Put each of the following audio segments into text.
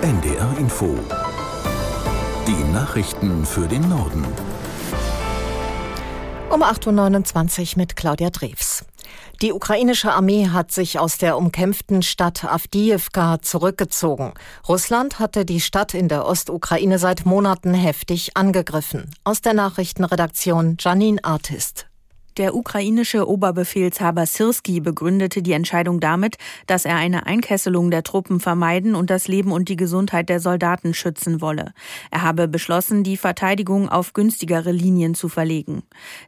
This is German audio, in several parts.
NDR Info. Die Nachrichten für den Norden. Um 8.29 Uhr mit Claudia Drews. Die ukrainische Armee hat sich aus der umkämpften Stadt Avdiivka zurückgezogen. Russland hatte die Stadt in der Ostukraine seit Monaten heftig angegriffen. Aus der Nachrichtenredaktion Janine Artist. Der ukrainische Oberbefehlshaber Sirski begründete die Entscheidung damit, dass er eine Einkesselung der Truppen vermeiden und das Leben und die Gesundheit der Soldaten schützen wolle. Er habe beschlossen, die Verteidigung auf günstigere Linien zu verlegen.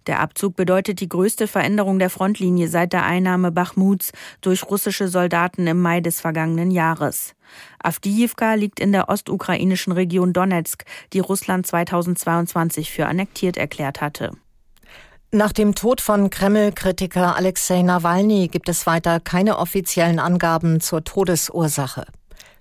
Der Abzug bedeutet die größte Veränderung der Frontlinie seit der Einnahme Bachmuts durch russische Soldaten im Mai des vergangenen Jahres. Avdiivka liegt in der ostukrainischen Region Donetsk, die Russland 2022 für annektiert erklärt hatte. Nach dem Tod von Kreml-Kritiker Alexei Nawalny gibt es weiter keine offiziellen Angaben zur Todesursache.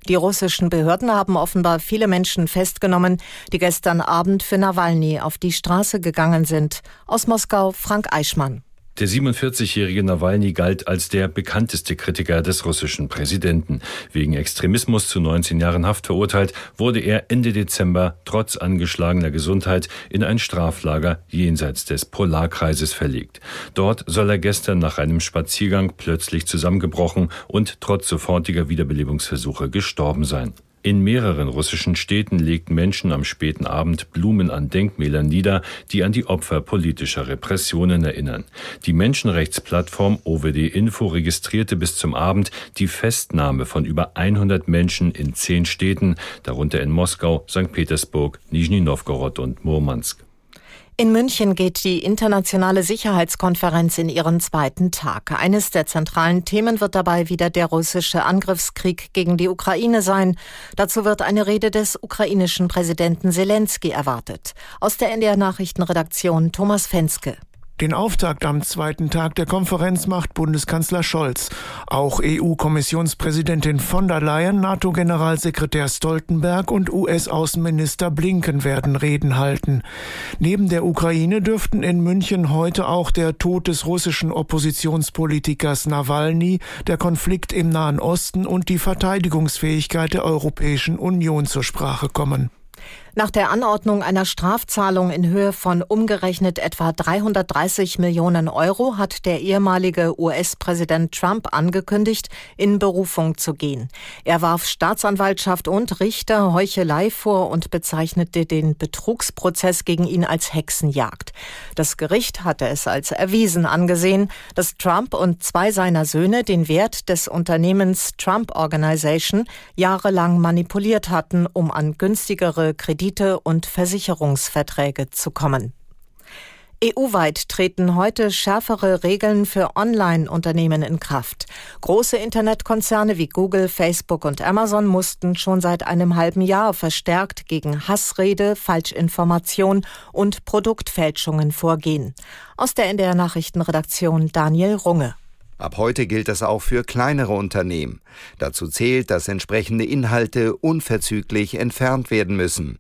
Die russischen Behörden haben offenbar viele Menschen festgenommen, die gestern Abend für Nawalny auf die Straße gegangen sind. Aus Moskau Frank Eichmann. Der 47-jährige Nawalny galt als der bekannteste Kritiker des russischen Präsidenten. Wegen Extremismus zu 19 Jahren Haft verurteilt, wurde er Ende Dezember trotz angeschlagener Gesundheit in ein Straflager jenseits des Polarkreises verlegt. Dort soll er gestern nach einem Spaziergang plötzlich zusammengebrochen und trotz sofortiger Wiederbelebungsversuche gestorben sein. In mehreren russischen Städten legten Menschen am späten Abend Blumen an Denkmälern nieder, die an die Opfer politischer Repressionen erinnern. Die Menschenrechtsplattform OWD Info registrierte bis zum Abend die Festnahme von über 100 Menschen in zehn Städten, darunter in Moskau, St. Petersburg, Nizhny Novgorod und Murmansk. In München geht die internationale Sicherheitskonferenz in ihren zweiten Tag. Eines der zentralen Themen wird dabei wieder der russische Angriffskrieg gegen die Ukraine sein. Dazu wird eine Rede des ukrainischen Präsidenten Zelensky erwartet. Aus der NDR Nachrichtenredaktion Thomas Fenske. Den Auftakt am zweiten Tag der Konferenz macht Bundeskanzler Scholz. Auch EU-Kommissionspräsidentin von der Leyen, NATO-Generalsekretär Stoltenberg und US-Außenminister Blinken werden Reden halten. Neben der Ukraine dürften in München heute auch der Tod des russischen Oppositionspolitikers Nawalny, der Konflikt im Nahen Osten und die Verteidigungsfähigkeit der Europäischen Union zur Sprache kommen. Nach der Anordnung einer Strafzahlung in Höhe von umgerechnet etwa 330 Millionen Euro hat der ehemalige US-Präsident Trump angekündigt, in Berufung zu gehen. Er warf Staatsanwaltschaft und Richter Heuchelei vor und bezeichnete den Betrugsprozess gegen ihn als Hexenjagd. Das Gericht hatte es als erwiesen angesehen, dass Trump und zwei seiner Söhne den Wert des Unternehmens Trump Organization jahrelang manipuliert hatten, um an günstigere Kredite Kredite und Versicherungsverträge zu kommen. EU-weit treten heute schärfere Regeln für Online-Unternehmen in Kraft. Große Internetkonzerne wie Google, Facebook und Amazon mussten schon seit einem halben Jahr verstärkt gegen Hassrede, Falschinformation und Produktfälschungen vorgehen. Aus der NDR Nachrichtenredaktion Daniel Runge. Ab heute gilt das auch für kleinere Unternehmen. Dazu zählt, dass entsprechende Inhalte unverzüglich entfernt werden müssen.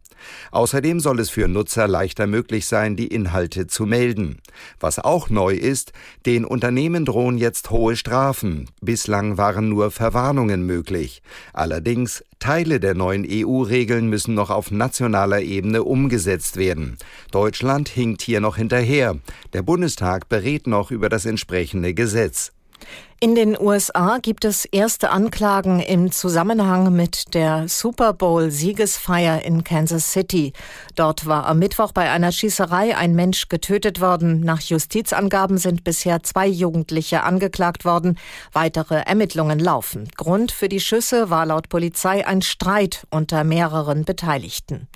Außerdem soll es für Nutzer leichter möglich sein, die Inhalte zu melden. Was auch neu ist, den Unternehmen drohen jetzt hohe Strafen. Bislang waren nur Verwarnungen möglich. Allerdings Teile der neuen EU-Regeln müssen noch auf nationaler Ebene umgesetzt werden. Deutschland hinkt hier noch hinterher. Der Bundestag berät noch über das entsprechende Gesetz. In den USA gibt es erste Anklagen im Zusammenhang mit der Super Bowl Siegesfeier in Kansas City. Dort war am Mittwoch bei einer Schießerei ein Mensch getötet worden. Nach Justizangaben sind bisher zwei Jugendliche angeklagt worden. Weitere Ermittlungen laufen. Grund für die Schüsse war laut Polizei ein Streit unter mehreren Beteiligten.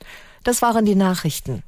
Das waren die Nachrichten.